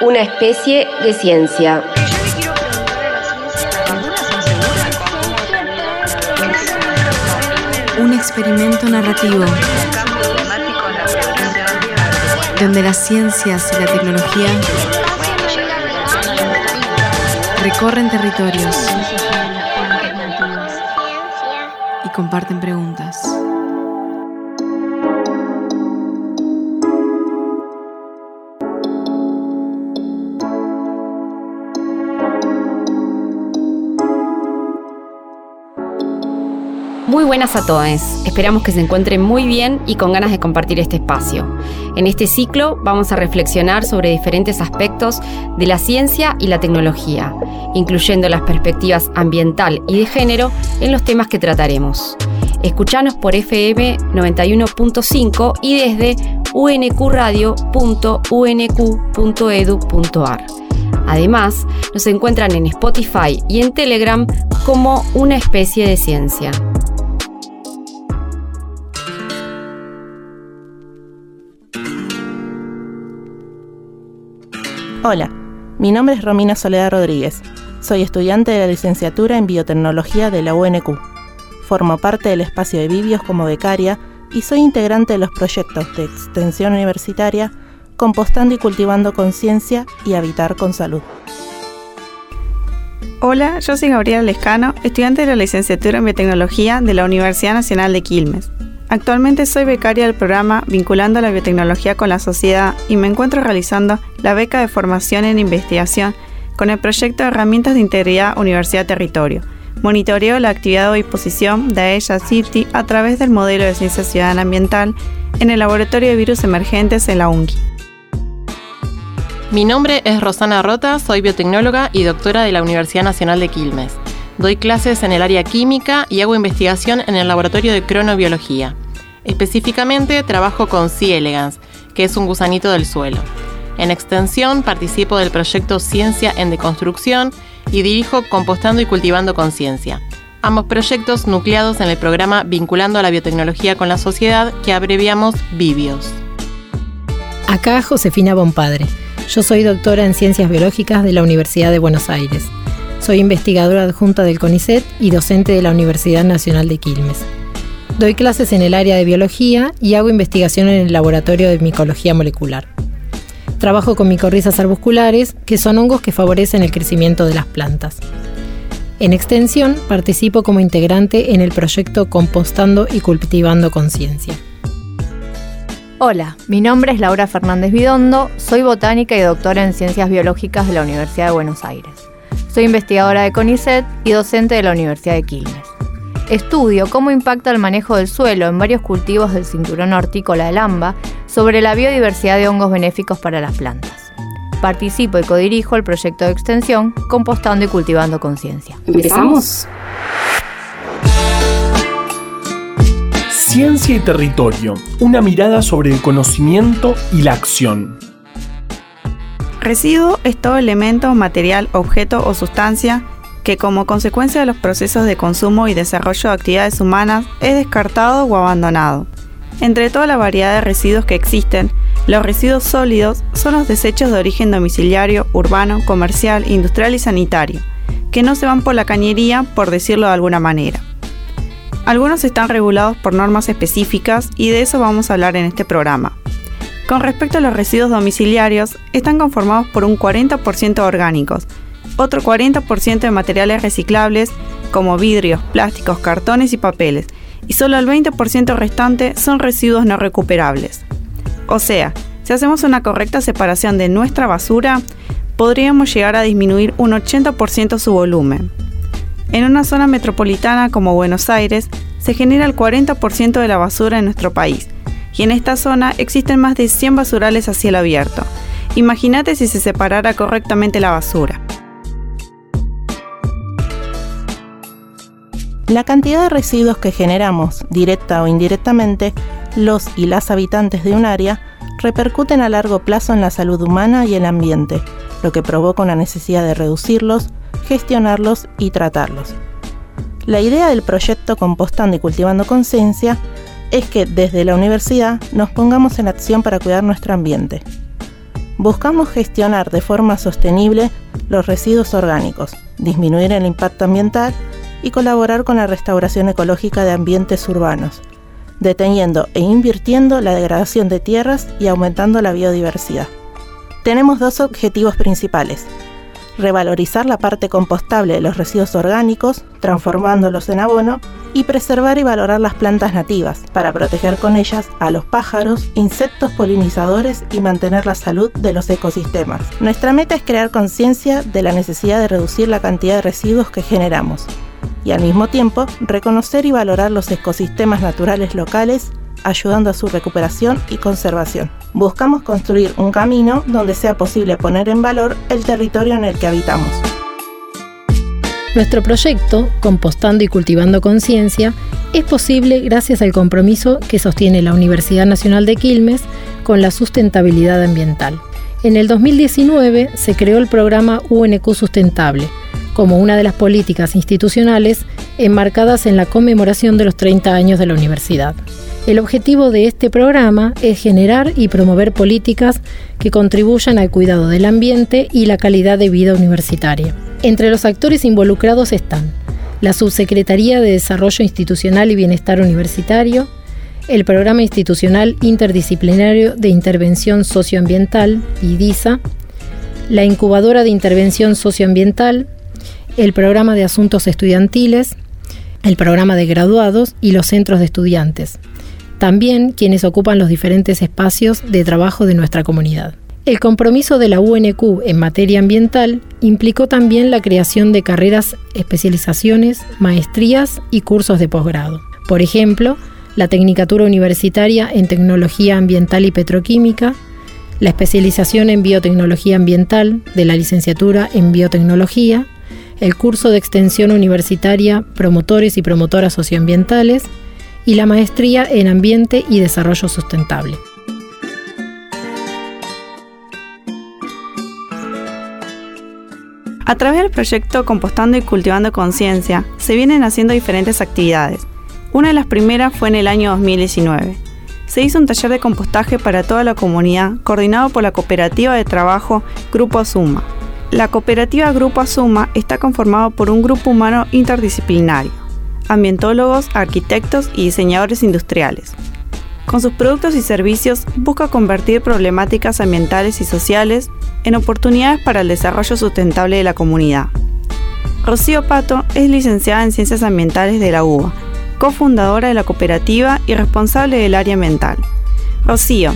una especie de ciencia. Un experimento narrativo donde las ciencias y la tecnología recorren territorios y comparten preguntas. Buenas a todos. Esperamos que se encuentren muy bien y con ganas de compartir este espacio. En este ciclo vamos a reflexionar sobre diferentes aspectos de la ciencia y la tecnología, incluyendo las perspectivas ambiental y de género en los temas que trataremos. Escuchanos por FM 91.5 y desde unqradio.unq.edu.ar. Además, nos encuentran en Spotify y en Telegram como una especie de ciencia. Hola, mi nombre es Romina Soledad Rodríguez. Soy estudiante de la licenciatura en Biotecnología de la UNQ. Formo parte del espacio de Vivios como becaria y soy integrante de los proyectos de extensión universitaria Compostando y Cultivando Conciencia y Habitar con Salud. Hola, yo soy Gabriela Lescano, estudiante de la licenciatura en Biotecnología de la Universidad Nacional de Quilmes. Actualmente soy becaria del programa Vinculando la Biotecnología con la Sociedad y me encuentro realizando la beca de formación en investigación con el proyecto Herramientas de Integridad Universidad-Territorio. Monitoreo la actividad o disposición de ella City a través del modelo de ciencia ciudadana ambiental en el Laboratorio de Virus Emergentes en la UNGI. Mi nombre es Rosana Rota, soy biotecnóloga y doctora de la Universidad Nacional de Quilmes. Doy clases en el área química y hago investigación en el laboratorio de cronobiología. Específicamente trabajo con C. elegans, que es un gusanito del suelo. En extensión participo del proyecto Ciencia en Deconstrucción y dirijo Compostando y Cultivando Conciencia. Ambos proyectos nucleados en el programa Vinculando a la Biotecnología con la Sociedad que abreviamos Vivios. Acá Josefina Bonpadre. Yo soy doctora en Ciencias Biológicas de la Universidad de Buenos Aires. Soy investigadora adjunta del CONICET y docente de la Universidad Nacional de Quilmes. Doy clases en el área de biología y hago investigación en el laboratorio de micología molecular. Trabajo con micorrizas arbusculares, que son hongos que favorecen el crecimiento de las plantas. En extensión, participo como integrante en el proyecto Compostando y Cultivando Conciencia. Hola, mi nombre es Laura Fernández Vidondo, soy botánica y doctora en Ciencias Biológicas de la Universidad de Buenos Aires. Soy investigadora de CONICET y docente de la Universidad de Quilmes. Estudio cómo impacta el manejo del suelo en varios cultivos del cinturón hortícola del AMBA sobre la biodiversidad de hongos benéficos para las plantas. Participo y codirijo el proyecto de extensión Compostando y Cultivando Conciencia. ¿Empezamos? Ciencia y territorio, una mirada sobre el conocimiento y la acción. Residuo es todo elemento, material, objeto o sustancia que como consecuencia de los procesos de consumo y desarrollo de actividades humanas es descartado o abandonado. Entre toda la variedad de residuos que existen, los residuos sólidos son los desechos de origen domiciliario, urbano, comercial, industrial y sanitario, que no se van por la cañería, por decirlo de alguna manera. Algunos están regulados por normas específicas y de eso vamos a hablar en este programa. Con respecto a los residuos domiciliarios, están conformados por un 40% orgánicos, otro 40% de materiales reciclables como vidrios, plásticos, cartones y papeles, y solo el 20% restante son residuos no recuperables. O sea, si hacemos una correcta separación de nuestra basura, podríamos llegar a disminuir un 80% su volumen. En una zona metropolitana como Buenos Aires, se genera el 40% de la basura en nuestro país, y en esta zona existen más de 100 basurales a cielo abierto. Imagínate si se separara correctamente la basura. La cantidad de residuos que generamos, directa o indirectamente, los y las habitantes de un área, repercuten a largo plazo en la salud humana y el ambiente, lo que provoca una necesidad de reducirlos, gestionarlos y tratarlos. La idea del proyecto Compostando y Cultivando Conciencia es que desde la universidad nos pongamos en acción para cuidar nuestro ambiente. Buscamos gestionar de forma sostenible los residuos orgánicos, disminuir el impacto ambiental y colaborar con la restauración ecológica de ambientes urbanos, deteniendo e invirtiendo la degradación de tierras y aumentando la biodiversidad. Tenemos dos objetivos principales. Revalorizar la parte compostable de los residuos orgánicos, transformándolos en abono, y preservar y valorar las plantas nativas, para proteger con ellas a los pájaros, insectos polinizadores y mantener la salud de los ecosistemas. Nuestra meta es crear conciencia de la necesidad de reducir la cantidad de residuos que generamos, y al mismo tiempo reconocer y valorar los ecosistemas naturales locales, ayudando a su recuperación y conservación. Buscamos construir un camino donde sea posible poner en valor el territorio en el que habitamos. Nuestro proyecto, Compostando y Cultivando Conciencia, es posible gracias al compromiso que sostiene la Universidad Nacional de Quilmes con la sustentabilidad ambiental. En el 2019 se creó el programa UNQ Sustentable, como una de las políticas institucionales enmarcadas en la conmemoración de los 30 años de la universidad. El objetivo de este programa es generar y promover políticas que contribuyan al cuidado del ambiente y la calidad de vida universitaria. Entre los actores involucrados están la Subsecretaría de Desarrollo Institucional y Bienestar Universitario, el Programa Institucional Interdisciplinario de Intervención Socioambiental, IDISA, la Incubadora de Intervención Socioambiental, el programa de asuntos estudiantiles, el programa de graduados y los centros de estudiantes. También quienes ocupan los diferentes espacios de trabajo de nuestra comunidad. El compromiso de la UNQ en materia ambiental implicó también la creación de carreras, especializaciones, maestrías y cursos de posgrado. Por ejemplo, la Tecnicatura Universitaria en Tecnología Ambiental y Petroquímica, la especialización en Biotecnología Ambiental de la licenciatura en Biotecnología, el curso de extensión universitaria Promotores y Promotoras Socioambientales y la maestría en Ambiente y Desarrollo Sustentable. A través del proyecto Compostando y Cultivando Conciencia se vienen haciendo diferentes actividades. Una de las primeras fue en el año 2019. Se hizo un taller de compostaje para toda la comunidad coordinado por la cooperativa de trabajo Grupo Suma, la cooperativa Grupo Azuma está conformado por un grupo humano interdisciplinario, ambientólogos, arquitectos y diseñadores industriales. Con sus productos y servicios busca convertir problemáticas ambientales y sociales en oportunidades para el desarrollo sustentable de la comunidad. Rocío Pato es licenciada en Ciencias Ambientales de la UBA, cofundadora de la cooperativa y responsable del área ambiental. Rocío,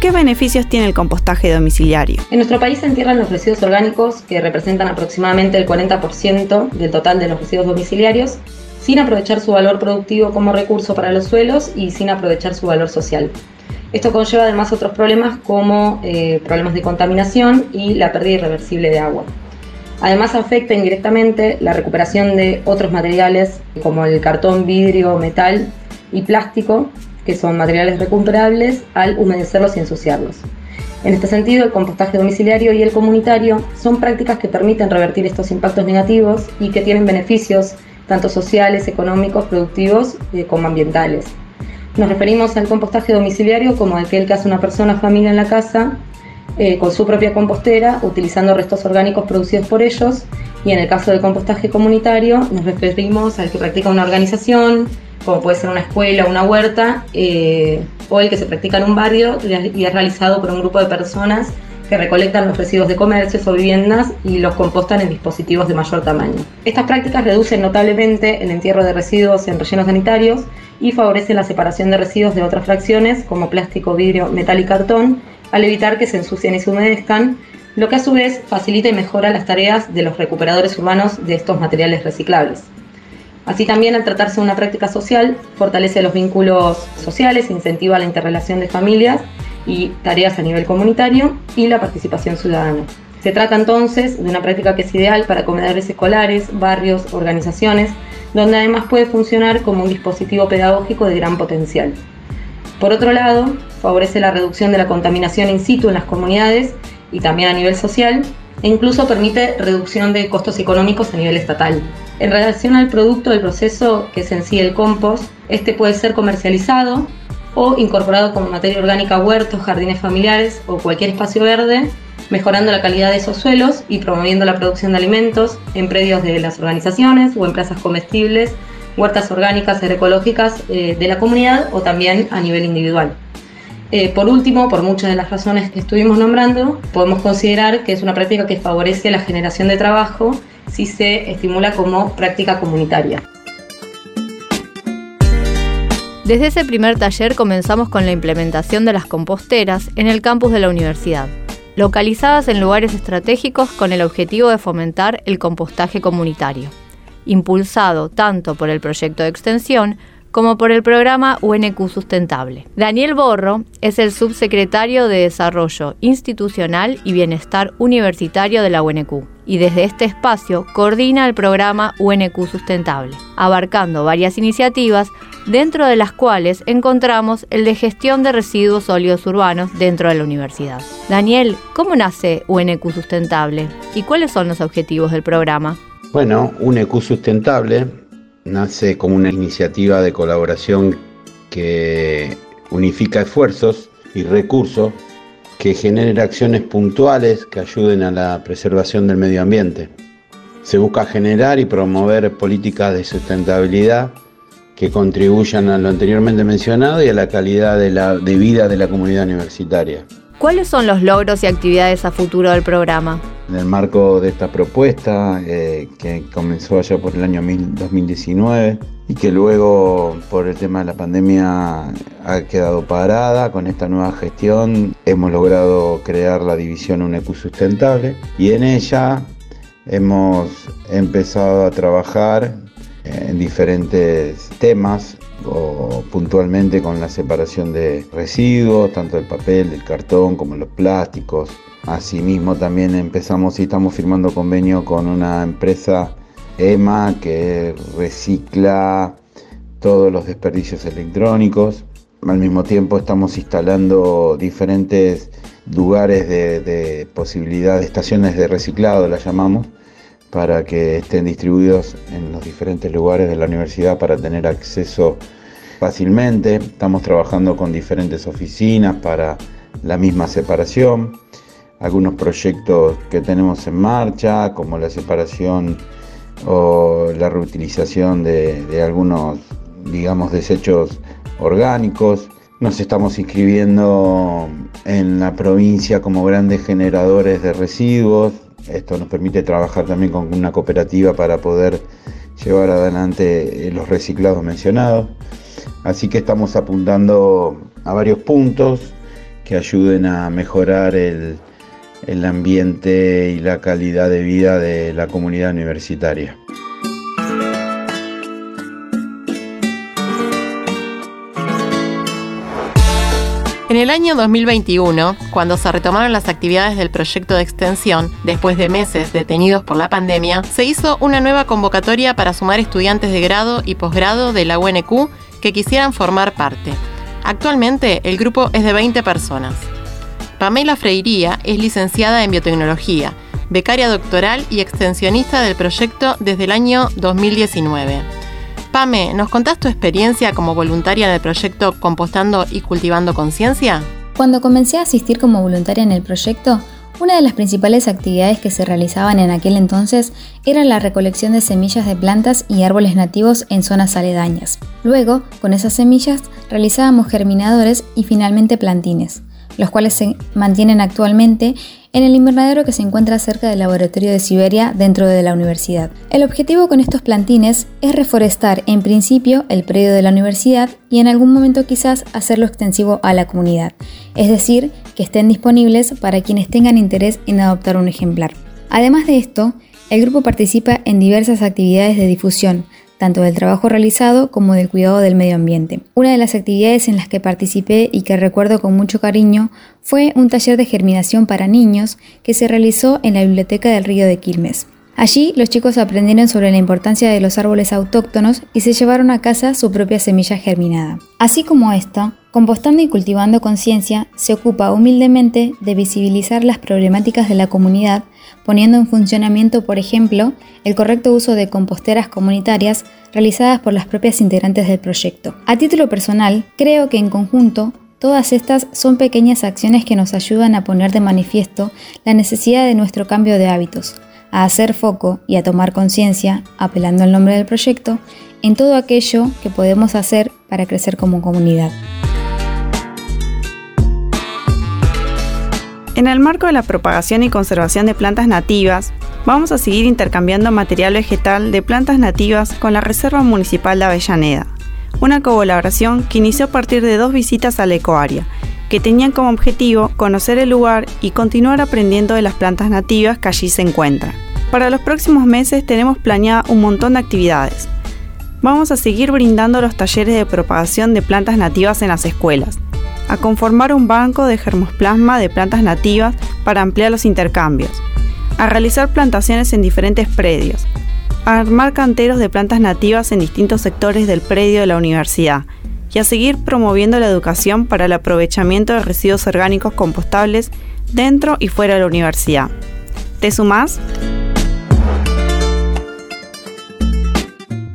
¿Qué beneficios tiene el compostaje domiciliario? En nuestro país se entierran los residuos orgánicos que representan aproximadamente el 40% del total de los residuos domiciliarios sin aprovechar su valor productivo como recurso para los suelos y sin aprovechar su valor social. Esto conlleva además otros problemas como eh, problemas de contaminación y la pérdida irreversible de agua. Además afecta indirectamente la recuperación de otros materiales como el cartón, vidrio, metal y plástico que son materiales recuperables, al humedecerlos y ensuciarlos. En este sentido, el compostaje domiciliario y el comunitario son prácticas que permiten revertir estos impactos negativos y que tienen beneficios tanto sociales, económicos, productivos eh, como ambientales. Nos referimos al compostaje domiciliario como aquel que hace una persona familia en la casa eh, con su propia compostera, utilizando restos orgánicos producidos por ellos, y en el caso del compostaje comunitario nos referimos al que practica una organización, como puede ser una escuela, una huerta, eh, o el que se practica en un barrio y es realizado por un grupo de personas que recolectan los residuos de comercios o viviendas y los compostan en dispositivos de mayor tamaño. Estas prácticas reducen notablemente el entierro de residuos en rellenos sanitarios y favorecen la separación de residuos de otras fracciones como plástico, vidrio, metal y cartón, al evitar que se ensucien y se humedezcan, lo que a su vez facilita y mejora las tareas de los recuperadores urbanos de estos materiales reciclables. Así también al tratarse de una práctica social, fortalece los vínculos sociales, incentiva la interrelación de familias y tareas a nivel comunitario y la participación ciudadana. Se trata entonces de una práctica que es ideal para comedores escolares, barrios, organizaciones, donde además puede funcionar como un dispositivo pedagógico de gran potencial. Por otro lado, favorece la reducción de la contaminación in situ en las comunidades y también a nivel social, e incluso permite reducción de costos económicos a nivel estatal. En relación al producto del proceso que es en sí el compost, este puede ser comercializado o incorporado como materia orgánica a huertos, jardines familiares o cualquier espacio verde, mejorando la calidad de esos suelos y promoviendo la producción de alimentos en predios de las organizaciones o en plazas comestibles, huertas orgánicas, agroecológicas eh, de la comunidad o también a nivel individual. Eh, por último, por muchas de las razones que estuvimos nombrando, podemos considerar que es una práctica que favorece la generación de trabajo si se estimula como práctica comunitaria. Desde ese primer taller comenzamos con la implementación de las composteras en el campus de la universidad, localizadas en lugares estratégicos con el objetivo de fomentar el compostaje comunitario, impulsado tanto por el proyecto de extensión como por el programa UNQ Sustentable. Daniel Borro es el subsecretario de Desarrollo Institucional y Bienestar Universitario de la UNQ y desde este espacio coordina el programa UNQ Sustentable, abarcando varias iniciativas dentro de las cuales encontramos el de gestión de residuos sólidos urbanos dentro de la universidad. Daniel, ¿cómo nace UNQ Sustentable y cuáles son los objetivos del programa? Bueno, UNQ Sustentable nace como una iniciativa de colaboración que unifica esfuerzos y recursos que generen acciones puntuales que ayuden a la preservación del medio ambiente. Se busca generar y promover políticas de sustentabilidad que contribuyan a lo anteriormente mencionado y a la calidad de, la, de vida de la comunidad universitaria. ¿Cuáles son los logros y actividades a futuro del programa? En el marco de esta propuesta, eh, que comenzó allá por el año 2019 y que luego por el tema de la pandemia ha quedado parada, con esta nueva gestión hemos logrado crear la división UNECU Sustentable y en ella hemos empezado a trabajar en diferentes temas o puntualmente con la separación de residuos, tanto el papel, el cartón como los plásticos. Asimismo también empezamos y estamos firmando convenio con una empresa EMA que recicla todos los desperdicios electrónicos. Al mismo tiempo estamos instalando diferentes lugares de, posibilidad de estaciones de reciclado, las llamamos, para que estén distribuidos en los diferentes lugares de la universidad para tener acceso fácilmente. Estamos trabajando con diferentes oficinas para la misma separación. Algunos proyectos que tenemos en marcha, como la separación o la reutilización de, algunos, digamos, desechos orgánicos. Nos estamos inscribiendo en la provincia como grandes generadores de residuos, esto nos permite trabajar también con una cooperativa para poder llevar adelante eh, los reciclados mencionados. Así que estamos apuntando a varios puntos que ayuden a mejorar el, el ambiente y la calidad de vida de la comunidad universitaria. En el año 2021, cuando se retomaron las actividades del proyecto de extensión, después de meses detenidos por la pandemia, se hizo una nueva convocatoria para sumar estudiantes de grado y posgrado de la UNQ que quisieran formar parte. Actualmente el grupo es de 20 personas. Pamela Freiría es licenciada en biotecnología, becaria doctoral y extensionista del proyecto desde el año 2019. Pame, ¿nos contás tu experiencia como voluntaria en el proyecto Compostando y Cultivando Conciencia? Cuando comencé a asistir como voluntaria en el proyecto, una de las principales actividades que se realizaban en aquel entonces era la recolección de semillas de plantas y árboles nativos en zonas aledañas. Luego, con esas semillas, realizábamos germinadores y finalmente plantines los cuales se mantienen actualmente en el invernadero que se encuentra cerca del laboratorio de Siberia dentro de la universidad. El objetivo con estos plantines es reforestar en principio el predio de la universidad y en algún momento quizás hacerlo extensivo a la comunidad, es decir, que estén disponibles para quienes tengan interés en adoptar un ejemplar. Además de esto, el grupo participa en diversas actividades de difusión, tanto del trabajo realizado como del cuidado del medio ambiente. Una de las actividades en las que participé y que recuerdo con mucho cariño fue un taller de germinación para niños que se realizó en la Biblioteca del Río de Quilmes. Allí los chicos aprendieron sobre la importancia de los árboles autóctonos y se llevaron a casa su propia semilla germinada. Así como esta, Compostando y cultivando conciencia se ocupa humildemente de visibilizar las problemáticas de la comunidad, poniendo en funcionamiento, por ejemplo, el correcto uso de composteras comunitarias realizadas por las propias integrantes del proyecto. A título personal, creo que en conjunto Todas estas son pequeñas acciones que nos ayudan a poner de manifiesto la necesidad de nuestro cambio de hábitos, a hacer foco y a tomar conciencia, apelando al nombre del proyecto, en todo aquello que podemos hacer para crecer como comunidad. En el marco de la propagación y conservación de plantas nativas, vamos a seguir intercambiando material vegetal de plantas nativas con la Reserva Municipal de Avellaneda, una colaboración que inició a partir de dos visitas a la ecoárea, que tenían como objetivo conocer el lugar y continuar aprendiendo de las plantas nativas que allí se encuentran. Para los próximos meses tenemos planeada un montón de actividades. Vamos a seguir brindando los talleres de propagación de plantas nativas en las escuelas, a conformar un banco de germosplasma de plantas nativas para ampliar los intercambios, a realizar plantaciones en diferentes predios, a armar canteros de plantas nativas en distintos sectores del predio de la universidad y a seguir promoviendo la educación para el aprovechamiento de residuos orgánicos compostables dentro y fuera de la universidad. ¿Te sumás?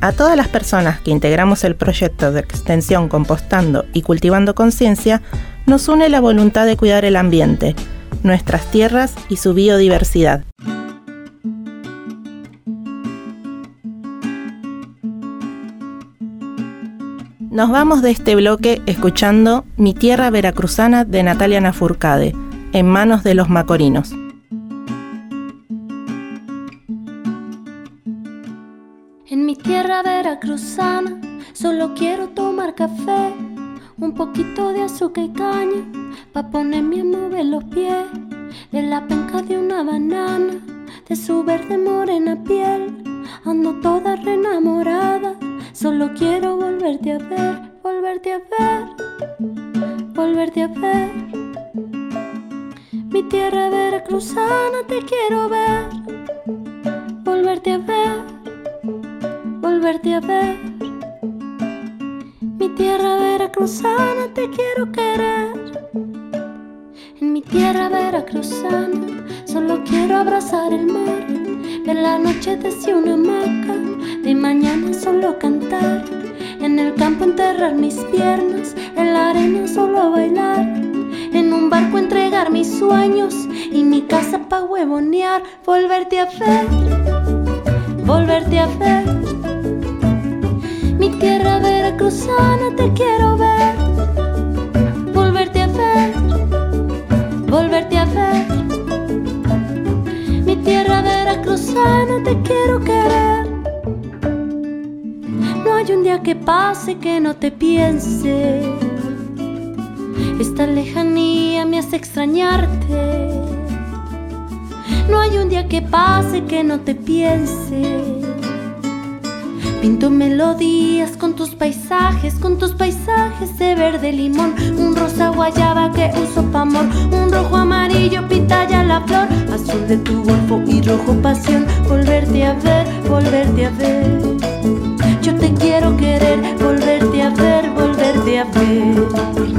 A todas las personas que integramos el proyecto de extensión Compostando y Cultivando Conciencia, nos une la voluntad de cuidar el ambiente, nuestras tierras y su biodiversidad. Nos vamos de este bloque escuchando Mi tierra veracruzana de Natalia Nafurcade, en manos de los macorinos. Tierra veracruzana, solo quiero tomar café, un poquito de azúcar y caña, pa' ponerme a mover los pies, de la penca de una banana, de su verde morena piel, ando toda reenamorada, solo quiero volverte a ver, volverte a ver, volverte a ver. Mi tierra veracruzana te quiero ver, volverte a ver volverte a ver. Mi tierra veracruzana te quiero querer. En mi tierra veracruzana solo quiero abrazar el mar, ver la noche desde una hamaca, de mañana solo cantar, en el campo enterrar mis piernas, en la arena solo bailar, en un barco entregar mis sueños y mi casa pa' huevonear, volverte a ver, volverte a ver mi tierra veracruzana te quiero ver, volverte a ver, volverte a ver. Mi tierra veracruzana te quiero querer. No hay un día que pase que no te piense. Esta lejanía me hace extrañarte. No hay un día que pase que no te piense Pinto melodías con tus paisajes, con tus paisajes de verde limón, un rosa guayaba que uso pa' amor, un rojo amarillo pitaya la flor, azul de tu golfo y rojo pasión, volverte a ver, volverte a ver. Yo te quiero querer, volverte a ver, volverte a ver.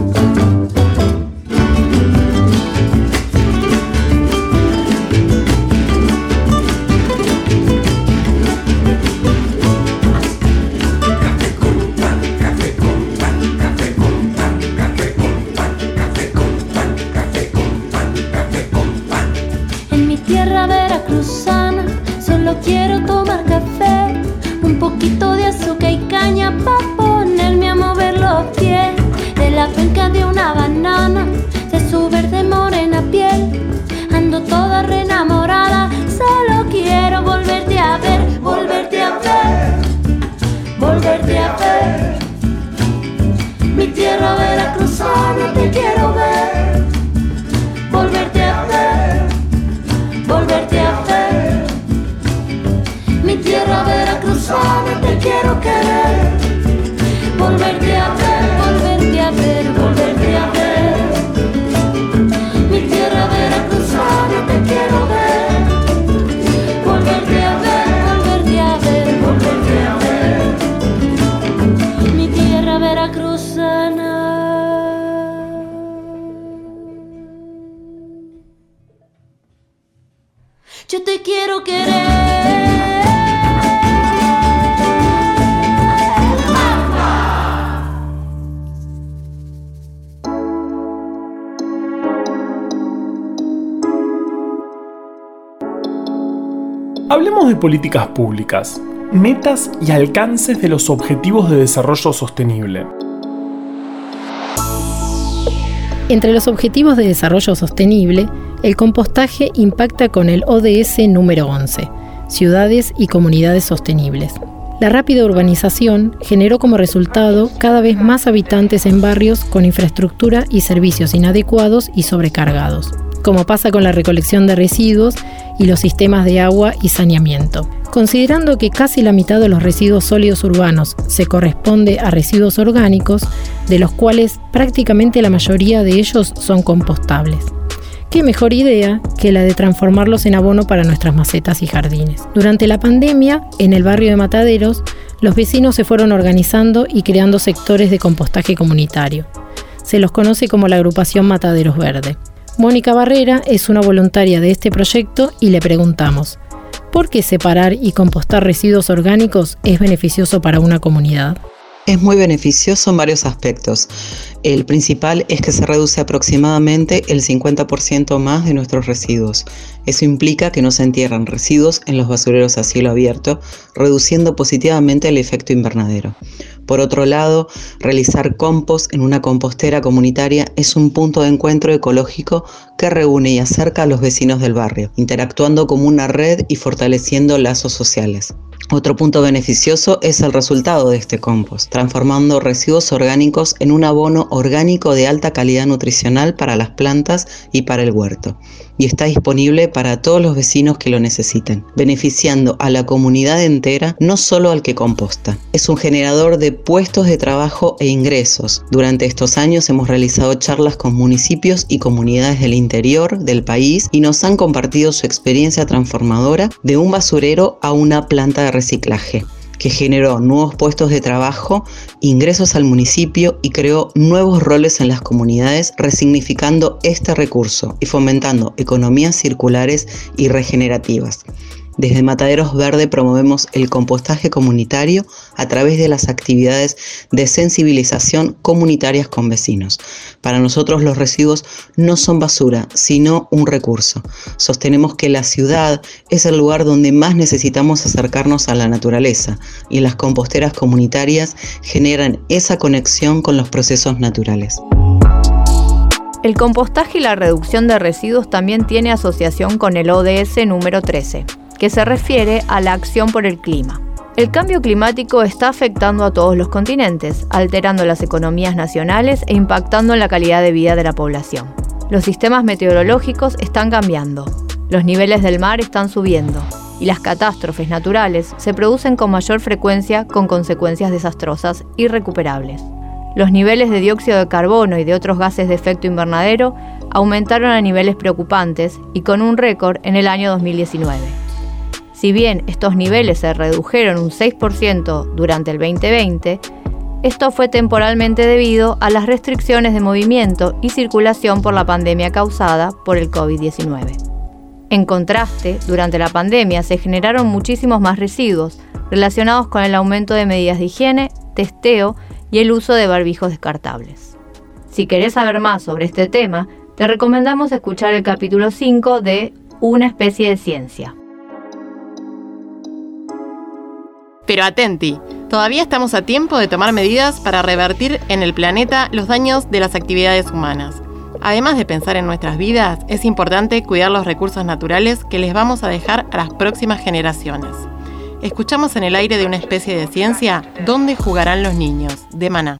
Políticas públicas, metas y alcances de los Objetivos de Desarrollo Sostenible. Entre los Objetivos de Desarrollo Sostenible, el compostaje impacta con el ODS número 11, Ciudades y Comunidades Sostenibles. La rápida urbanización generó como resultado cada vez más habitantes en barrios con infraestructura y servicios inadecuados y sobrecargados como pasa con la recolección de residuos y los sistemas de agua y saneamiento. Considerando que casi la mitad de los residuos sólidos urbanos se corresponde a residuos orgánicos, de los cuales prácticamente la mayoría de ellos son compostables. ¿Qué mejor idea que la de transformarlos en abono para nuestras macetas y jardines? Durante la pandemia, en el barrio de Mataderos, los vecinos se fueron organizando y creando sectores de compostaje comunitario. Se los conoce como la agrupación Mataderos Verde. Mónica Barrera es una voluntaria de este proyecto y le preguntamos, ¿por qué separar y compostar residuos orgánicos es beneficioso para una comunidad? Es muy beneficioso en varios aspectos. El principal es que se reduce aproximadamente el 50% más de nuestros residuos. Eso implica que no se entierran residuos en los basureros a cielo abierto, reduciendo positivamente el efecto invernadero. Por otro lado, realizar compost en una compostera comunitaria es un punto de encuentro ecológico que reúne y acerca a los vecinos del barrio, interactuando como una red y fortaleciendo lazos sociales. Otro punto beneficioso es el resultado de este compost, transformando residuos orgánicos en un abono orgánico de alta calidad nutricional para las plantas y para el huerto y está disponible para todos los vecinos que lo necesiten, beneficiando a la comunidad entera, no solo al que composta. Es un generador de puestos de trabajo e ingresos. Durante estos años hemos realizado charlas con municipios y comunidades del interior del país y nos han compartido su experiencia transformadora de un basurero a una planta de reciclaje que generó nuevos puestos de trabajo, ingresos al municipio y creó nuevos roles en las comunidades, resignificando este recurso y fomentando economías circulares y regenerativas. Desde Mataderos Verde promovemos el compostaje comunitario a través de las actividades de sensibilización comunitarias con vecinos. Para nosotros los residuos no son basura, sino un recurso. Sostenemos que la ciudad es el lugar donde más necesitamos acercarnos a la naturaleza y las composteras comunitarias generan esa conexión con los procesos naturales. El compostaje y la reducción de residuos también tiene asociación con el ODS número 13 que se refiere a la acción por el clima. El cambio climático está afectando a todos los continentes, alterando las economías nacionales e impactando en la calidad de vida de la población. Los sistemas meteorológicos están cambiando, los niveles del mar están subiendo y las catástrofes naturales se producen con mayor frecuencia con consecuencias desastrosas irrecuperables. Los niveles de dióxido de carbono y de otros gases de efecto invernadero aumentaron a niveles preocupantes y con un récord en el año 2019. Si bien estos niveles se redujeron un 6% durante el 2020, esto fue temporalmente debido a las restricciones de movimiento y circulación por la pandemia causada por el COVID-19. En contraste, durante la pandemia se generaron muchísimos más residuos relacionados con el aumento de medidas de higiene, testeo y el uso de barbijos descartables. Si querés saber más sobre este tema, te recomendamos escuchar el capítulo 5 de Una especie de ciencia. Pero atenti, todavía estamos a tiempo de tomar medidas para revertir en el planeta los daños de las actividades humanas. Además de pensar en nuestras vidas, es importante cuidar los recursos naturales que les vamos a dejar a las próximas generaciones. Escuchamos en el aire de una especie de ciencia, ¿Dónde jugarán los niños? de Maná.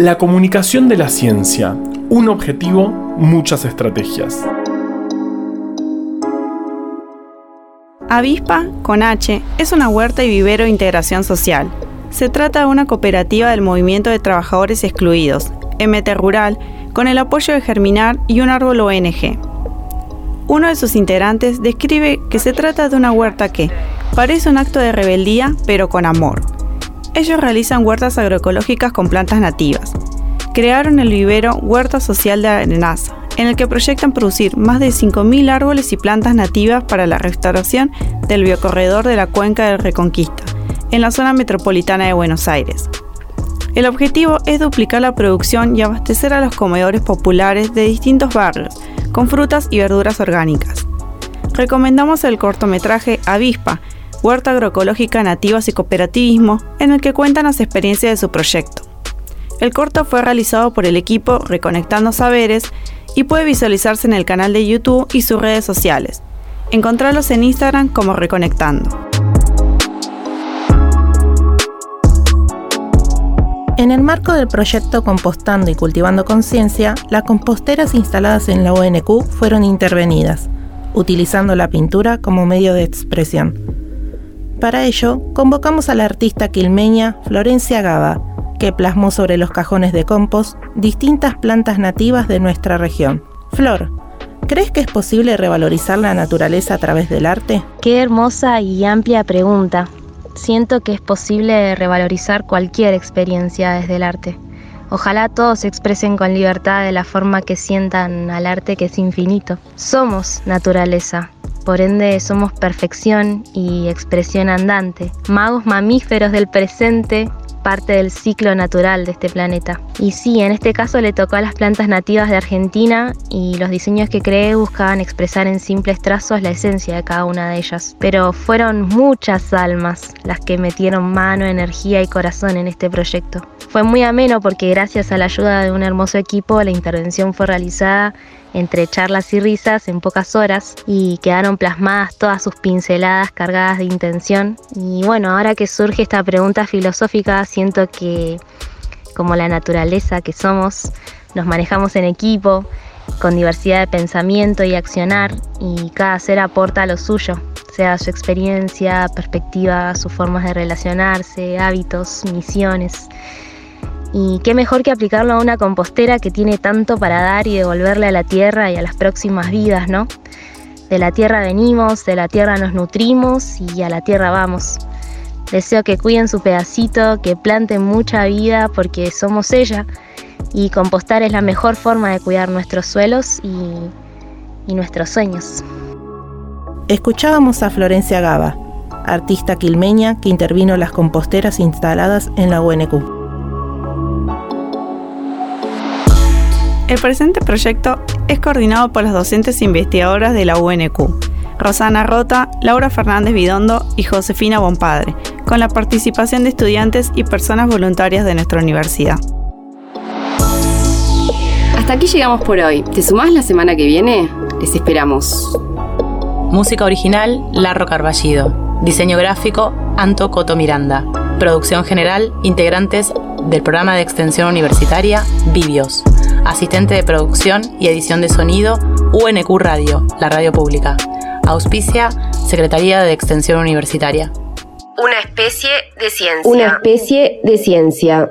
La comunicación de la ciencia. Un objetivo, muchas estrategias. Avispa, con H, es una huerta y vivero de integración social. Se trata de una cooperativa del Movimiento de Trabajadores Excluidos, MT Rural, con el apoyo de Germinar y un árbol ONG. Uno de sus integrantes describe que se trata de una huerta que parece un acto de rebeldía, pero con amor. Ellos realizan huertas agroecológicas con plantas nativas. Crearon el vivero Huerta Social de Arenaza, en el que proyectan producir más de 5.000 árboles y plantas nativas para la restauración del biocorredor de la cuenca del Reconquista, en la zona metropolitana de Buenos Aires. El objetivo es duplicar la producción y abastecer a los comedores populares de distintos barrios con frutas y verduras orgánicas. Recomendamos el cortometraje Avispa, Huerta Agroecológica Nativas y Cooperativismo, en el que cuentan las experiencias de su proyecto. El corto fue realizado por el equipo Reconectando Saberes y puede visualizarse en el canal de YouTube y sus redes sociales. Encontrarlos en Instagram como Reconectando. En el marco del proyecto Compostando y Cultivando Conciencia, las composteras instaladas en la ONQ fueron intervenidas, utilizando la pintura como medio de expresión. Para ello, convocamos a la artista quilmeña Florencia Gaba, que plasmó sobre los cajones de compost distintas plantas nativas de nuestra región. Flor, ¿crees que es posible revalorizar la naturaleza a través del arte? Qué hermosa y amplia pregunta siento que es posible revalorizar cualquier experiencia desde el arte. Ojalá todos se expresen con libertad de la forma que sientan al arte que es infinito. Somos naturaleza, por ende somos perfección y expresión andante, magos mamíferos del presente parte del ciclo natural de este planeta. Y sí, en este caso le tocó a las plantas nativas de Argentina y los diseños que creé buscaban expresar en simples trazos la esencia de cada una de ellas. Pero fueron muchas almas las que metieron mano, energía y corazón en este proyecto. Fue muy ameno porque gracias a la ayuda de un hermoso equipo la intervención fue realizada entre charlas y risas en pocas horas y quedaron plasmadas todas sus pinceladas cargadas de intención. Y bueno, ahora que surge esta pregunta filosófica, siento que como la naturaleza que somos, nos manejamos en equipo, con diversidad de pensamiento y accionar, y cada ser aporta lo suyo, sea su experiencia, perspectiva, sus formas de relacionarse, hábitos, misiones. Y qué mejor que aplicarlo a una compostera que tiene tanto para dar y devolverle a la tierra y a las próximas vidas, ¿no? De la tierra venimos, de la tierra nos nutrimos y a la tierra vamos. Deseo que cuiden su pedacito, que planten mucha vida porque somos ella y compostar es la mejor forma de cuidar nuestros suelos y, nuestros sueños. Escuchábamos a Florencia Gaba, artista quilmeña que intervino en las composteras instaladas en la UNQ. El presente proyecto es coordinado por las docentes investigadoras de la UNQ, Rosana Rota, Laura Fernández Vidondo y Josefina Bonpadre, con la participación de estudiantes y personas voluntarias de nuestra universidad. Hasta aquí llegamos por hoy. ¿Te sumás la semana que viene? Les esperamos. Música original, Larro Carballido. Diseño gráfico, Anto Coto Miranda. Producción general, integrantes del programa de extensión universitaria, Vivios asistente de producción y edición de sonido, UNQ Radio, la radio pública. Auspicia, Secretaría de Extensión Universitaria. Una especie de ciencia. Una especie de ciencia.